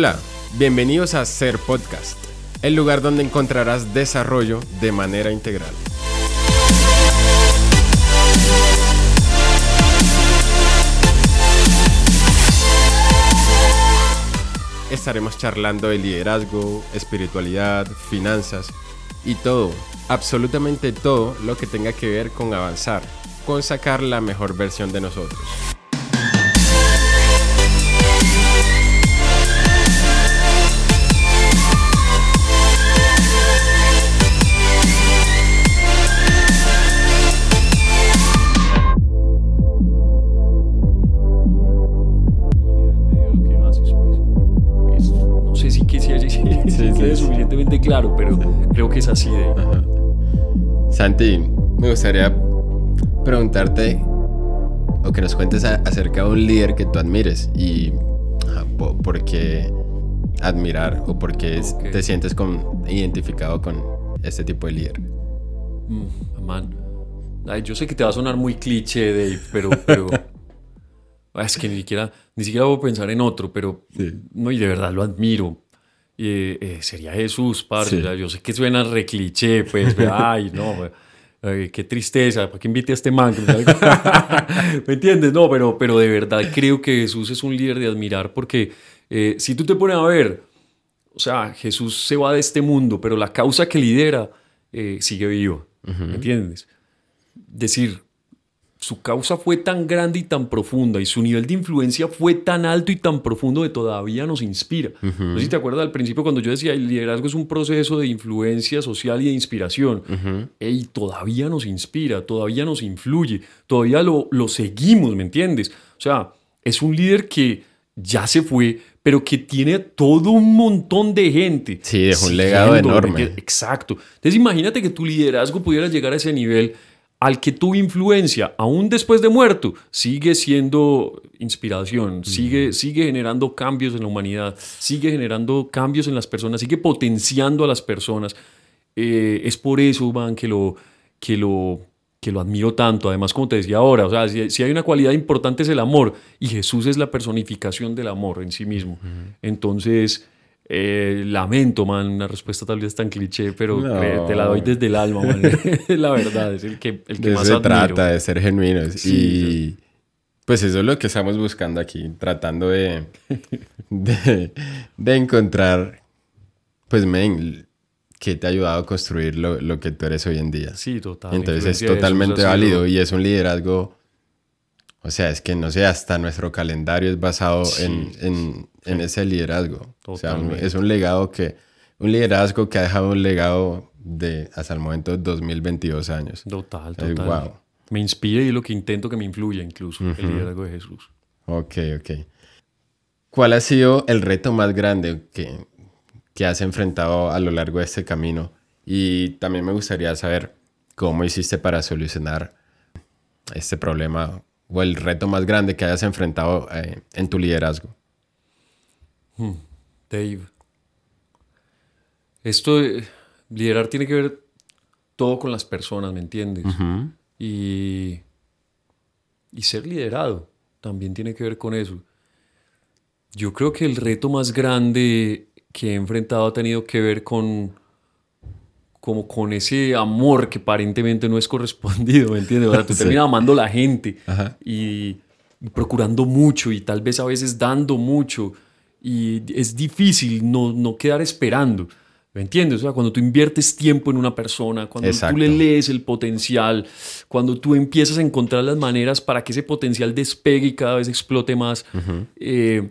Hola, bienvenidos a Ser Podcast, el lugar donde encontrarás desarrollo de manera integral. Estaremos charlando de liderazgo, espiritualidad, finanzas y todo, absolutamente todo lo que tenga que ver con avanzar, con sacar la mejor versión de nosotros. Claro, pero creo que es así de... Ajá. Santi, me gustaría preguntarte o que nos cuentes a- acerca de un líder que tú admires y ajá, po- por qué admirar o por qué es- Ok. te sientes con- identificado con este tipo de líder. Mm, man. Ay, yo sé que te va a sonar muy cliché, Dave, pero... pero Ah, es que ni siquiera, ni siquiera voy a pensar en otro, pero... Sí. No, y de verdad lo admiro. Eh, eh, sería Jesús, parce. Sí. o sea, yo sé que suena re cliché, pues. pero, Ay, no, eh, qué tristeza. ¿Para qué invite a este man? me entiendes? No, pero, pero de verdad creo que Jesús es un líder de admirar porque eh, si tú te pones a ver, o sea, Jesús se va de este mundo, pero la causa que lidera eh, sigue viva. ¿Me entiendes? Decir, su causa fue tan grande y tan profunda y su nivel de influencia fue tan alto y tan profundo que todavía nos inspira. No sé si te acuerdas al principio cuando yo decía el liderazgo es un proceso de influencia social y de inspiración. Y todavía nos inspira, todavía nos influye, todavía lo, lo seguimos, ¿me entiendes? O sea, es un líder que ya se fue, pero que tiene todo un montón de gente. Sí, dejó un legado siguiéndolo, ¿me enorme. Exacto. Entonces imagínate que tu liderazgo pudiera llegar a ese nivel al que tu influencia, aún después de muerto, sigue siendo inspiración, sigue, sigue generando cambios en la humanidad, sigue generando cambios en las personas, sigue potenciando a las personas. Eh, es por eso, man, que lo, que lo, que lo admiro tanto. Además, como te decía ahora, o sea, si, si hay una cualidad importante es el amor, y Jesús es la personificación del amor en sí mismo. Entonces, eh, lamento, man, una respuesta tal vez tan cliché, pero No. te la doy desde el alma, man. la verdad, es el que, el que De más se admiro. trata, de ser genuinos. Sí, y pues eso es lo que estamos buscando aquí, tratando de, de, de encontrar, pues, men, que te ha ayudado a construir lo, lo que tú eres hoy en día. Sí, total. Entonces es totalmente válido y es un liderazgo, o sea, es que no sé, hasta nuestro calendario es basado Sí, en, en- en ese liderazgo. O sea, Totalmente. es un legado que, un liderazgo que ha dejado un legado de hasta el momento 2022 años. Total, total. wow. Me inspira y es lo que intento que me influya incluso, el liderazgo de Jesús. Ok, ok. ¿Cuál ha sido el reto más grande que, que has enfrentado a lo largo de este camino? Y también me gustaría saber cómo hiciste para solucionar este problema o el reto más grande que hayas enfrentado eh, en tu liderazgo. Dave. Esto de liderar tiene que ver todo con las personas, ¿me entiendes? y, y ser liderado también tiene que ver con eso. Yo creo que el reto más grande que he enfrentado ha tenido que ver con como con ese amor que aparentemente no es correspondido, ¿me entiendes? O sea, tú Sí. terminas amando a la gente y, y procurando mucho y tal vez a veces dando mucho y es difícil no, no quedar esperando, ¿me entiendes? O sea, cuando tú inviertes tiempo en una persona, cuando Exacto. tú le lees el potencial, cuando tú empiezas a encontrar las maneras para que ese potencial despegue y cada vez explote más, eh,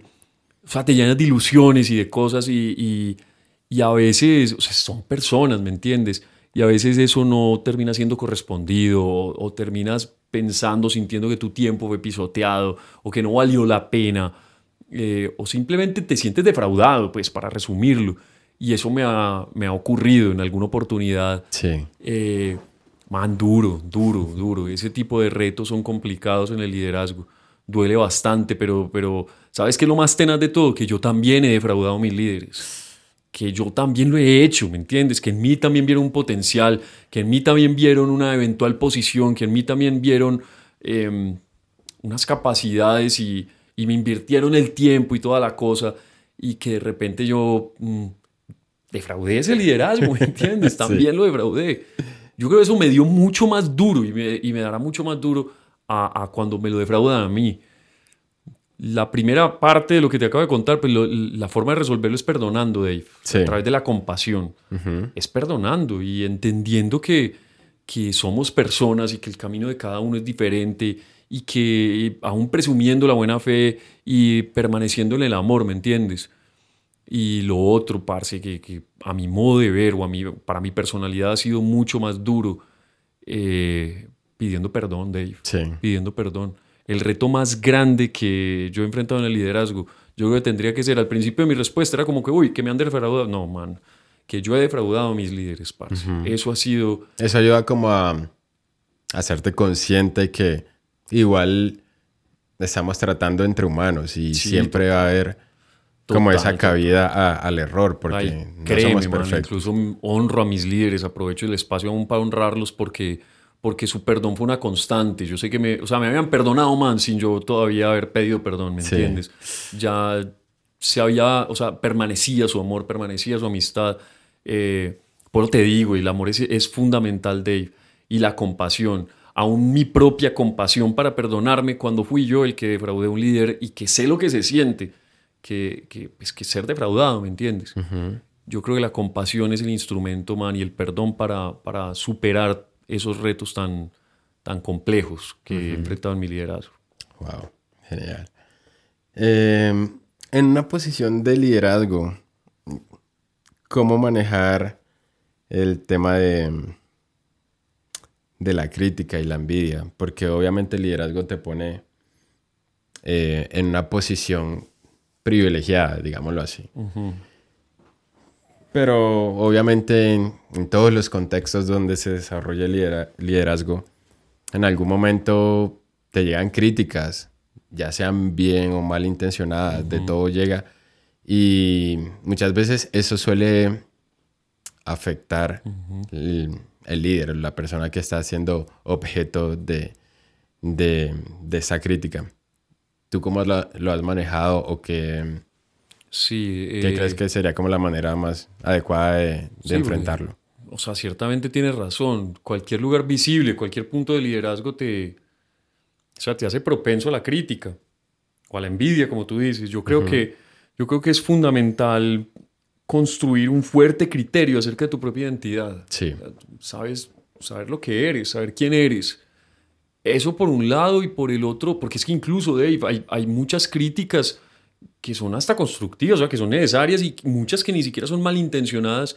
o sea, te llenas de ilusiones y de cosas y, y- y a veces, o sea, son personas, ¿me entiendes? Y a veces eso no termina siendo correspondido o, o terminas pensando, sintiendo que tu tiempo fue pisoteado o que no valió la pena eh, o simplemente te sientes defraudado, pues para resumirlo. Y eso me ha, me ha ocurrido en alguna oportunidad. Sí. Eh, man, duro, duro, duro. Ese tipo de retos son complicados en el liderazgo. Duele bastante, pero, pero ¿sabes qué es lo más tenaz de todo? Que yo también he defraudado a mis líderes. Que yo también lo he hecho, ¿me entiendes? Que en mí también vieron un potencial, que en mí también vieron una eventual posición, que en mí también vieron eh, unas capacidades y, y me invirtieron el tiempo y toda la cosa. y que de repente yo mm, defraudé ese liderazgo, ¿me entiendes? También lo defraudé. Yo creo que eso me dio mucho más duro y me, y me dará mucho más duro a, a, cuando me lo defraudan a mí. La primera parte de lo que te acabo de contar, pues lo, la forma de resolverlo es perdonando, Dave, Sí. a través de la compasión. Es perdonando y entendiendo que, que somos personas y que el camino de cada uno es diferente y que aún presumiendo la buena fe y permaneciendo en el amor, ¿me entiendes? Y lo otro, parce, que, que a mi modo de ver o a mi, para mi personalidad ha sido mucho más duro, eh, pidiendo perdón, Dave, Sí. pidiendo perdón. El reto más grande que yo he enfrentado en el liderazgo, yo creo que tendría que ser, al principio de mi respuesta era como que, uy, que me han defraudado. No, man, que yo he defraudado a mis líderes, parce. Eso ha sido, Eso ayuda como a hacerte consciente que igual estamos tratando entre humanos y Sí, siempre va a haber como Total, esa cabida a- al error porque Ay, no créeme, somos man, perfectos. incluso honro a mis líderes, aprovecho el espacio aún para honrarlos porque, porque su perdón fue una constante. Yo sé que me, o sea, me habían perdonado, man, sin yo todavía haber pedido perdón, ¿me Sí. entiendes? Ya se había, o sea, permanecía su amor, permanecía su amistad. Eh, por eso te digo, y el amor es, es fundamental, Dave, y la compasión. Aún mi propia compasión para perdonarme cuando fui yo el que defraudé a un líder y que sé lo que se siente, que, que, pues, que ser defraudado, ¿me entiendes? Yo creo que la compasión es el instrumento, man, y el perdón para, para superar esos retos tan, tan complejos que he enfrentado en mi liderazgo. Wow, genial. Eh, en una posición de liderazgo, ¿cómo manejar el tema de, de la crítica y la envidia? Porque obviamente el liderazgo te pone eh, en una posición privilegiada, digámoslo así. Pero obviamente en, en todos los contextos donde se desarrolla el lidera- liderazgo, en algún momento te llegan críticas, ya sean bien o mal intencionadas, de todo llega. Y muchas veces eso suele afectar el, el líder, la persona que está siendo objeto de, de, de esa crítica. ¿Tú cómo lo, lo has manejado o qué, Sí, qué eh, crees que sería como la manera más adecuada de, de Sí, enfrentarlo? O sea, ciertamente tienes razón. Cualquier lugar visible, cualquier punto de liderazgo te, o sea, te hace propenso a la crítica o a la envidia, como tú dices. Yo creo, que, yo creo que es fundamental construir un fuerte criterio acerca de tu propia identidad. Sí, Sabes, saber lo que eres, saber quién eres. Eso por un lado y por el otro, porque es que incluso, Dave, hay, hay muchas críticas que son hasta constructivas, o sea, que son necesarias y muchas que ni siquiera son malintencionadas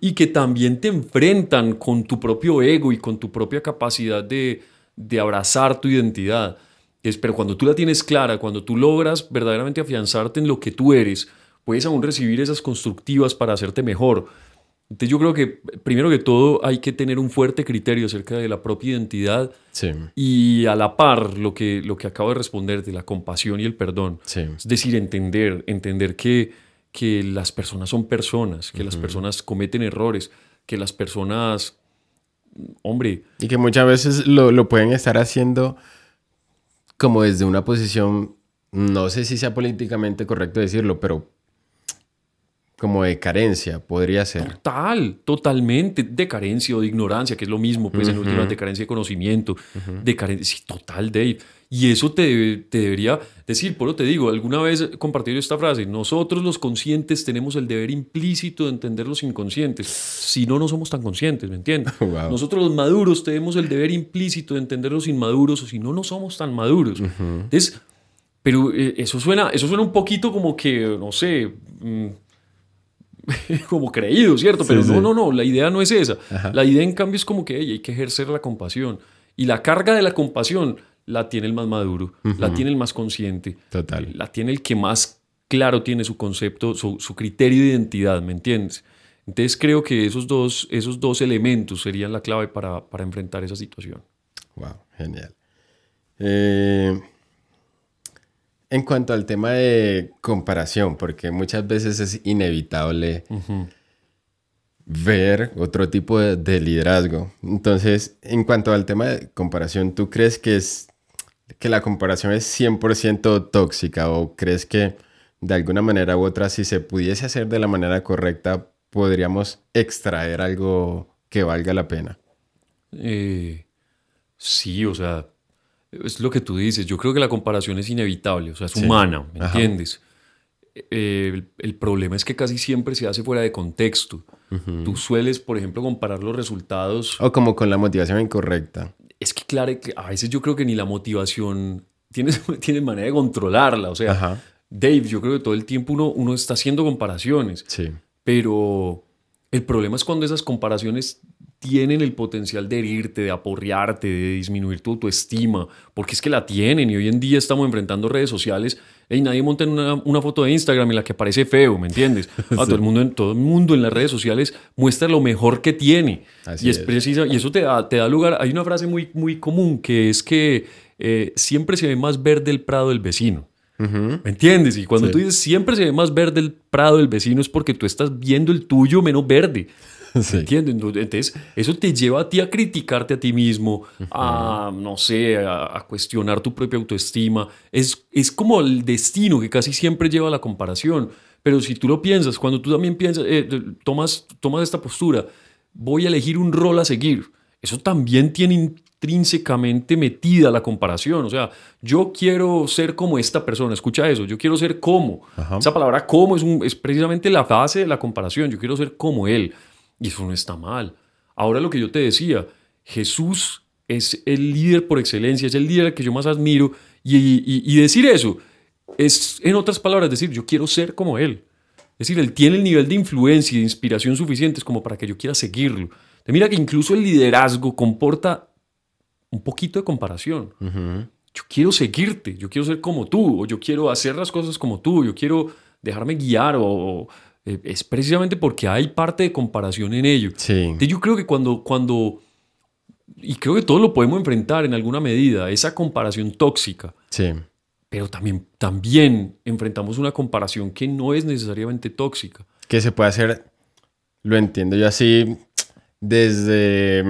y que también te enfrentan con tu propio ego y con tu propia capacidad de, de abrazar tu identidad. Es, pero cuando tú la tienes clara, cuando tú logras verdaderamente afianzarte en lo que tú eres, puedes aún recibir esas constructivas para hacerte mejor. Entonces yo creo que primero que todo hay que tener un fuerte criterio acerca de la propia identidad sí, y a la par lo que, lo que acabo de responder de la compasión y el perdón. sí. Es decir, entender, entender que, que las personas son personas, que las personas cometen errores, que las personas, hombre, Y que muchas veces lo, lo pueden estar haciendo como desde una posición, no sé si sea políticamente correcto decirlo, pero como de carencia, podría ser. Total, totalmente de carencia o de ignorancia, que es lo mismo, pues en últimas, de carencia de conocimiento, de carencia, sí, total, Dave. Y eso te, te debería decir, por eso te digo, alguna vez compartí esta frase, nosotros los conscientes tenemos el deber implícito de entender los inconscientes, si no, no somos tan conscientes, ¿me entiendes? Wow. Nosotros los maduros tenemos el deber implícito de entender los inmaduros, o si no, no somos tan maduros. Entonces, pero eh, eso, suena, eso suena un poquito como que, no sé... mm, como creído, ¿cierto? Pero Sí, no, sí. no, no, la idea no es esa. La idea, en cambio, es como que hey, hay que ejercer la compasión. Y la carga de la compasión la tiene el más maduro, la tiene el más consciente, Total. la tiene el que más claro tiene su concepto, su, su criterio de identidad, ¿me entiendes? Entonces creo que esos dos, esos dos elementos serían la clave para, para enfrentar esa situación. Wow, genial. Eh, en cuanto al tema de comparación, porque muchas veces es inevitable ver otro tipo de, de liderazgo. Entonces, en cuanto al tema de comparación, ¿tú crees que es que la comparación es 100% tóxica o crees que de alguna manera u otra, si se pudiese hacer de la manera correcta, podríamos extraer algo que valga la pena. Eh, sí, o sea, es lo que tú dices. Yo creo que la comparación es inevitable, o sea, es humana, ¿me entiendes? Eh, el, problema es que casi siempre se hace fuera de contexto. Tú sueles, por ejemplo, comparar los resultados. O como con la motivación incorrecta. Es que, claro, a veces yo creo que ni la motivación tienes, tienes manera de controlarla. O sea, Dave, yo creo que todo el tiempo uno, uno está haciendo comparaciones. Sí. Pero el problema es cuando esas comparaciones tienen el potencial de herirte, de aporrearte, de disminuir tu autoestima, porque es que la tienen y hoy en día estamos enfrentando redes sociales y nadie monta una, una, foto de Instagram en la que aparece feo, ¿me entiendes? todo, el mundo, todo el mundo en las redes sociales muestra lo mejor que tiene. y es, precisa, y eso te da, te da lugar, hay una frase muy, muy común que es que eh, siempre se ve más verde el prado del vecino. ¿Me entiendes? Y cuando tú dices siempre se ve más verde el prado del vecino es porque tú estás viendo el tuyo menos verde. ¿Me entiendes? Entonces, eso te lleva a ti a criticarte a ti mismo, a, no sé, a, cuestionar tu propia autoestima. Es, es como el destino que casi siempre lleva a la comparación. Pero si tú lo piensas, cuando tú también piensas, eh, tomas, tomas esta postura, voy a elegir un rol a seguir. Eso también tiene intrínsecamente metida la comparación. O sea, yo quiero ser como esta persona, escucha eso, yo quiero ser como. Esa palabra como es, es precisamente la base de la comparación, yo quiero ser como él. Y eso no está mal. Ahora lo que yo te decía, Jesús es el líder por excelencia, es el líder que yo más admiro. Y, decir eso es, en otras palabras, decir, yo quiero ser como Él. Es decir, Él tiene el nivel de influencia y de inspiración suficientes como para que yo quiera seguirlo. De mira que incluso el liderazgo comporta un poquito de comparación. Yo quiero seguirte, yo quiero ser como tú, o yo quiero hacer las cosas como tú, yo quiero dejarme guiar, o, eh, es precisamente porque hay parte de comparación en ello. Sí. yo creo que cuando, cuando, y creo que todos lo podemos enfrentar en alguna medida, esa comparación tóxica. Sí. Pero también, también enfrentamos una comparación que no es necesariamente tóxica. Que se puede hacer, lo entiendo yo así, desde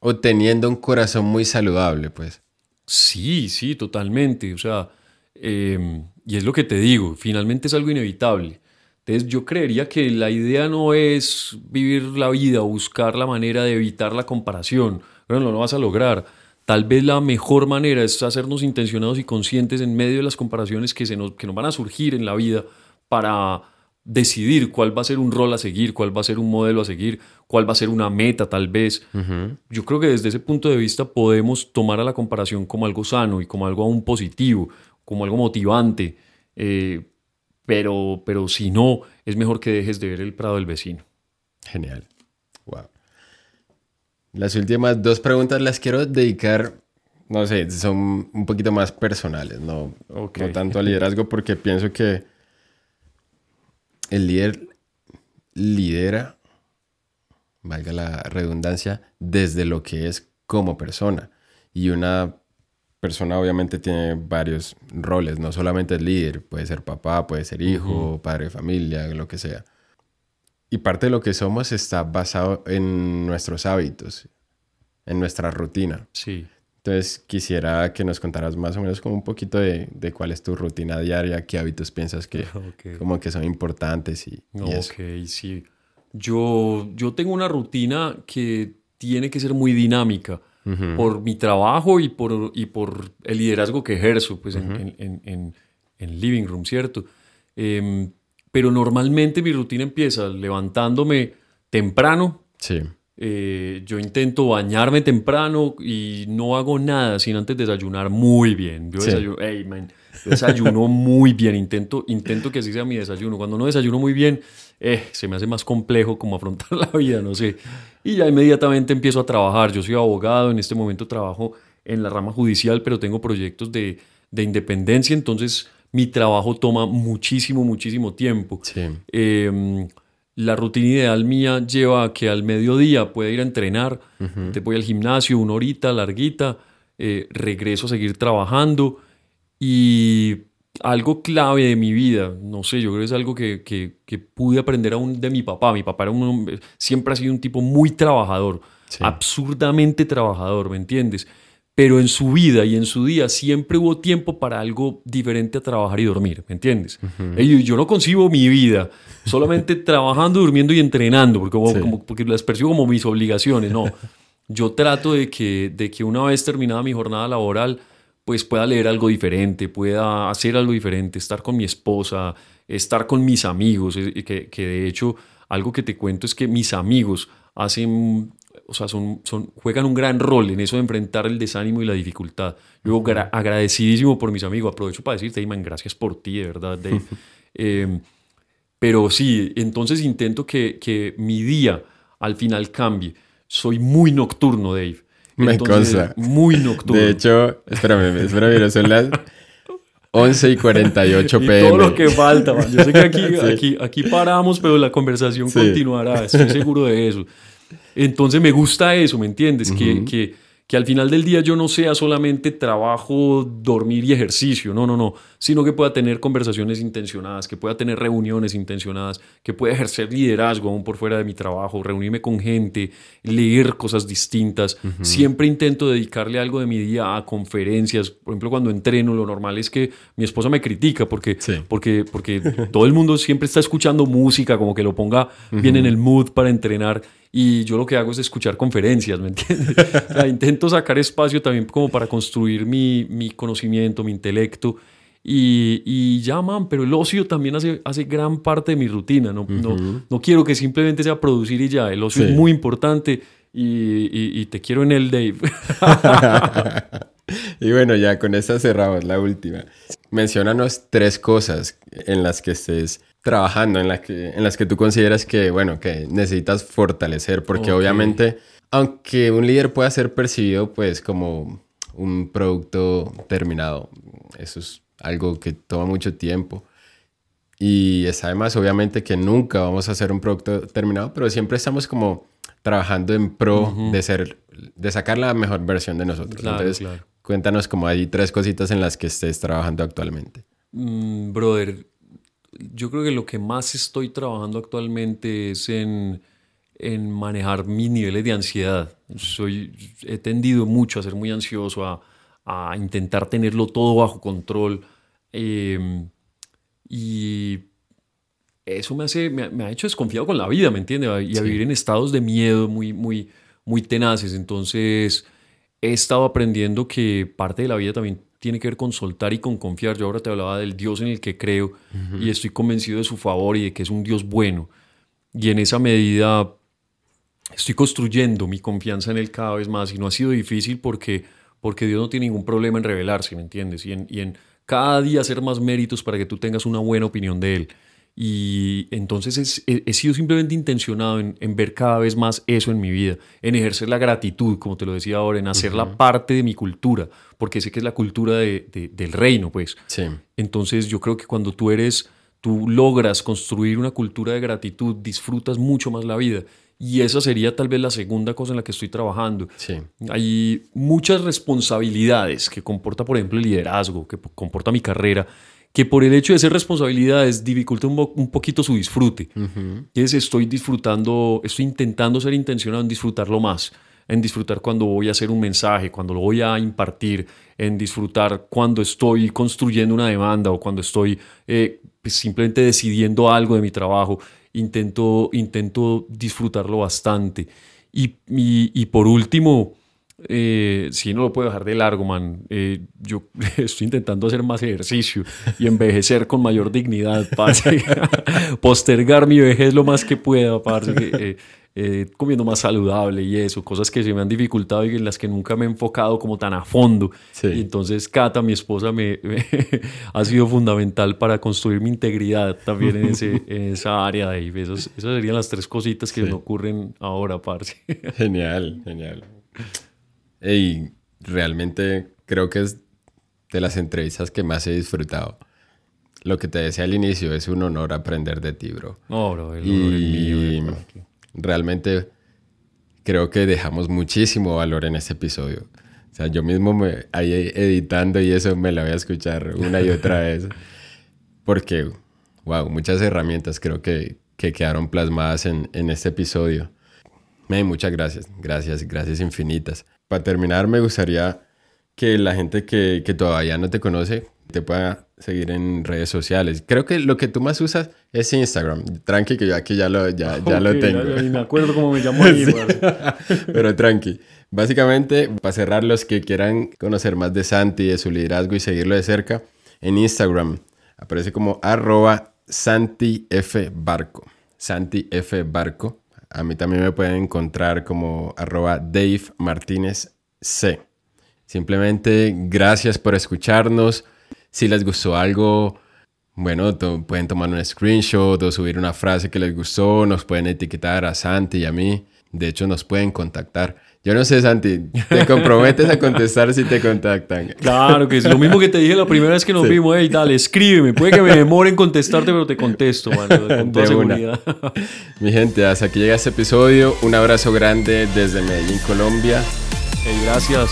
obteniendo un corazón muy saludable, pues. Sí, sí, totalmente. O sea, em, y es lo que te digo, finalmente es algo inevitable. Entonces yo creería que la idea no es vivir la vida o buscar la manera de evitar la comparación. Pero no lo vas a lograr. Tal vez la mejor manera es hacernos intencionados y conscientes en medio de las comparaciones que, se nos, que nos van a surgir en la vida para decidir cuál va a ser un rol a seguir, cuál va a ser un modelo a seguir, cuál va a ser una meta tal vez. Yo creo que desde ese punto de vista podemos tomar a la comparación como algo sano y como algo aún positivo, como algo motivante. Eh, pero, pero si no, es mejor que dejes de ver el prado del vecino. Genial. Wow. Las últimas dos preguntas las quiero dedicar, no sé, son un poquito más personales, no, no tanto al liderazgo, porque pienso que el líder lidera, valga la redundancia, desde lo que es como persona. Y una persona obviamente tiene varios roles, no solamente el líder, puede ser papá, puede ser hijo, padre de familia, lo que sea. Y parte de lo que somos está basado en nuestros hábitos, en nuestra rutina. Sí. Entonces quisiera que nos contaras más o menos como un poquito de, de cuál es tu rutina diaria, qué hábitos piensas que como que son importantes y, Ok, sí. Yo, yo tengo una rutina que tiene que ser muy dinámica por mi trabajo y por, y por el liderazgo que ejerzo pues, en, en, en, Living Room, ¿cierto? Em, pero normalmente mi rutina empieza levantándome temprano. Sí. Eh, yo intento bañarme temprano y no hago nada sin antes desayunar muy bien. Yo, desayuno, desayuno muy bien, intento, intento que así sea mi desayuno. Cuando no desayuno muy bien, eh, se me hace más complejo como afrontar la vida, no sé. Y ya inmediatamente empiezo a trabajar. Yo soy abogado, en este momento trabajo en la rama judicial, pero tengo proyectos de, de independencia, entonces mi trabajo toma muchísimo, muchísimo tiempo. Em, la rutina ideal mía lleva a que al mediodía pueda ir a entrenar, te voy al gimnasio una horita larguita, eh, regreso a seguir trabajando y algo clave de mi vida, no sé, yo creo que es algo que, que, pude aprender aún de mi papá. Mi papá era siempre ha sido un tipo muy trabajador, absurdamente trabajador, ¿me entiendes? pero en su vida y en su día siempre hubo tiempo para algo diferente a trabajar y dormir, ¿me entiendes? Y yo no concibo mi vida solamente trabajando, durmiendo y entrenando, porque, como, porque las percibo como mis obligaciones, no. Yo trato de que, de que una vez terminada mi jornada laboral, pues pueda leer algo diferente, pueda hacer algo diferente, estar con mi esposa, estar con mis amigos, que, que de hecho algo que te cuento es que mis amigos hacen o sea, son, son, juegan un gran rol en eso de enfrentar el desánimo y la dificultad. Yo agradecidísimo por mis amigos, aprovecho para decirte, Iman, gracias por ti, de verdad, Dave. Em, pero sí, entonces intento que, que, mi día al final cambie. Soy muy nocturno, Dave. Me consta. Muy nocturno. De hecho, espérame, espérame, son las 11 y 48 pm. Y todo lo que falta, man. Yo sé que aquí, aquí, aquí paramos, pero la conversación continuará, estoy seguro de eso. Entonces me gusta eso, ¿me entiendes? que, que, que al final del día yo no sea solamente trabajo, dormir y ejercicio, no, no, no, sino que pueda tener conversaciones intencionadas, que pueda tener reuniones intencionadas, que pueda ejercer liderazgo aún por fuera de mi trabajo, reunirme con gente, leer cosas distintas. Siempre intento dedicarle algo de mi día a conferencias. Por ejemplo, cuando entreno, lo normal es que mi esposa me critica porque, porque, porque todo el mundo siempre está escuchando música, como que lo ponga bien en el mood para entrenar y yo lo que hago es escuchar conferencias, ¿me entiendes? intento sacar espacio también como para construir mi, mi conocimiento, mi intelecto. Y, y, ya, man, pero el ocio también hace, hace gran parte de mi rutina. No, no, no quiero que simplemente sea producir y ya. El ocio es muy importante y, y, te quiero en el Dave. y bueno, ya con esta cerramos la última. Menciónanos tres cosas en las que estés trabajando, en, la que, en las que tú consideras que, bueno, que necesitas fortalecer, porque obviamente, aunque un líder pueda ser percibido pues como un producto terminado, eso es algo que toma mucho tiempo. Y es además, obviamente, que nunca vamos a hacer un producto terminado, pero siempre estamos como trabajando en pro de ser, de sacar la mejor versión de nosotros. Entonces, cuéntanos como hay tres cositas en las que estés trabajando actualmente. Mm, brother, yo creo que lo que más estoy trabajando actualmente es en, en manejar mis niveles de ansiedad. Soy, he tendido mucho a ser muy ansioso, a, a intentar tenerlo todo bajo control. Em, y eso me, hace, me, ha hecho desconfiado con la vida, ¿me entiendes? Y a vivir en estados de miedo muy, muy, muy tenaces. Entonces, he estado aprendiendo que parte de la vida también tiene que ver con soltar y con confiar. Yo ahora te hablaba del Dios en el que creo y estoy convencido de su favor y de que es un Dios bueno. Y en esa medida estoy construyendo mi confianza en Él cada vez más y no ha sido difícil porque, porque Dios no tiene ningún problema en revelarse, ¿me entiendes? Y en, y en cada día hacer más méritos para que tú tengas una buena opinión de Él. Y entonces he, sido simplemente intencionado en, ver cada vez más eso en mi vida, en ejercer la gratitud, como te lo decía ahora, en hacerla parte de mi cultura, porque sé que es la cultura del reino, pues. Sí. Entonces yo creo que cuando tú eres, tú logras construir una cultura de gratitud, disfrutas mucho más la vida. Y esa sería tal vez la segunda cosa en la que estoy trabajando. Sí. Hay muchas responsabilidades que comporta, por ejemplo, el liderazgo, que comporta mi carrera, que por el hecho de ser responsabilidades dificulta un, poquito su disfrute. es, estoy disfrutando, estoy intentando ser intencionado en disfrutarlo más, en disfrutar cuando voy a hacer un mensaje, cuando lo voy a impartir, en disfrutar cuando estoy construyendo una demanda o cuando estoy eh, pues, simplemente decidiendo algo de mi trabajo. Intento, intento disfrutarlo bastante. Y, y por último, eh, sí, no lo puedo dejar de largo, man. Eh, yo estoy intentando hacer más ejercicio y envejecer con mayor dignidad, parce. Postergar mi vejez lo más que pueda, parce. Eh, eh, comiendo más saludable y eso, cosas que se me han dificultado y en las que nunca me he enfocado como tan a fondo. Y entonces Cata, mi esposa, me, ha sido fundamental para construir mi integridad también en, ese, en esa área de ahí. Esas, serían las tres cositas que me ocurren ahora, parce. Genial, genial. Y realmente creo que es de las entrevistas que más he disfrutado. Lo que te decía al inicio, es un honor aprender de ti, bro. No, bro, el y mío, realmente creo que dejamos muchísimo valor en este episodio. O sea, yo mismo me ahí editando y eso me la voy a escuchar una y otra vez. Porque, wow, muchas herramientas creo que, que quedaron plasmadas en, en este episodio. Me muchas gracias, gracias, gracias infinitas para terminar, me gustaría que la gente que, que todavía no te conoce te pueda seguir en redes sociales. Creo que lo que tú más usas es Instagram. Tranqui, que yo aquí ya lo, ya, ya lo tengo. ya- ya ni me acuerdo cómo me llamo ahí, Sí. Pero tranqui. Básicamente, para cerrar, los que quieran conocer más de Santi, de su liderazgo y seguirlo de cerca, en Instagram aparece como arroba Santi F Barco. Santi F Barco. A mí también me pueden encontrar como arroba Dave Martínez C. Simplemente gracias por escucharnos. Si les gustó algo, bueno, pueden tomar un screenshot o subir una frase que les gustó, nos pueden etiquetar a Santi y a mí. De hecho, nos pueden contactar. Yo no sé, Santi, ¿te comprometes a contestar si te contactan? Claro que es lo mismo que te dije la primera vez que nos Sí. vimos. Hey, dale, escríbeme. Puede que me demore en contestarte, pero te contesto, mano, con toda De una. seguridad. Mi gente, hasta aquí llega este episodio. Un abrazo grande desde Medellín, Colombia. Hey, gracias.